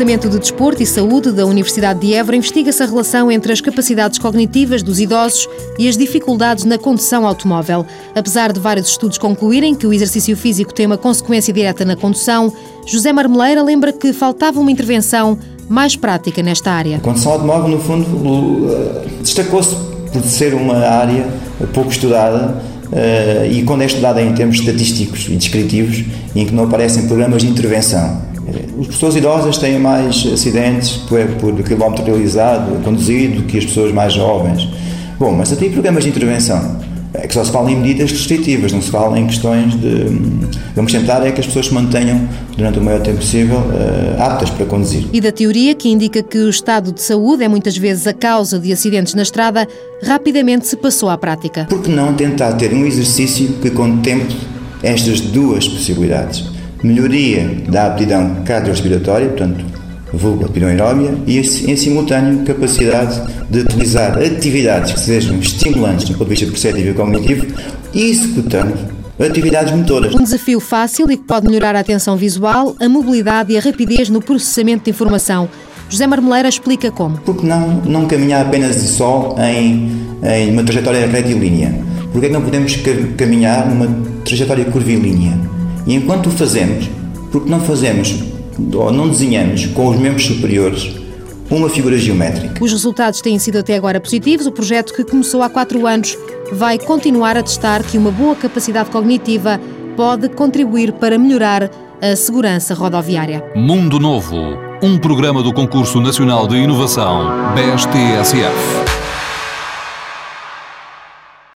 Departamento de Desporto e Saúde da Universidade de Évora investiga-se a relação entre as capacidades cognitivas dos idosos e as dificuldades na condução automóvel. Apesar de vários estudos concluírem que o exercício físico tem uma consequência direta na condução, José Marmeleira lembra que faltava uma intervenção mais prática nesta área. A condução automóvel, no fundo, eh, destacou-se por ser uma área pouco estudada Uh, e quando é estudada em termos estatísticos e descritivos, em que não aparecem programas de intervenção. As pessoas idosas têm mais acidentes por, por quilómetro realizado, conduzido, que as pessoas mais jovens. Bom, mas até programas de intervenção. É que só se fala em medidas restritivas, não se fala em questões de. Vamos tentar é que as pessoas se mantenham durante o maior tempo possível uh, aptas para conduzir. E da teoria que indica que o estado de saúde é muitas vezes a causa de acidentes na estrada, rapidamente se passou à prática. Por que não tentar ter um exercício que contemple estas duas possibilidades? Melhoria da aptidão cardiorrespiratória, portanto, vulgo aptidão aeróbia, e em simultâneo capacidade de utilizar atividades que sejam estimulantes do ponto de vista perceptivo e cognitivo e executando atividades motoras. Um desafio fácil e que pode melhorar a atenção visual, a mobilidade e a rapidez no processamento de informação. José Marmeleira explica como. Porque não, não caminhar apenas de sol em, em uma trajetória retilínea? Porque é que não podemos caminhar numa trajetória curvilínea? E enquanto o fazemos, porque não fazemos ou não desenhamos com os membros superiores uma figura geométrica. Os resultados têm sido até agora positivos. O projeto, que começou há quatro anos, vai continuar a testar que uma boa capacidade cognitiva pode contribuir para melhorar a segurança rodoviária. Mundo Novo, um programa do Concurso Nacional de Inovação, BSTSF.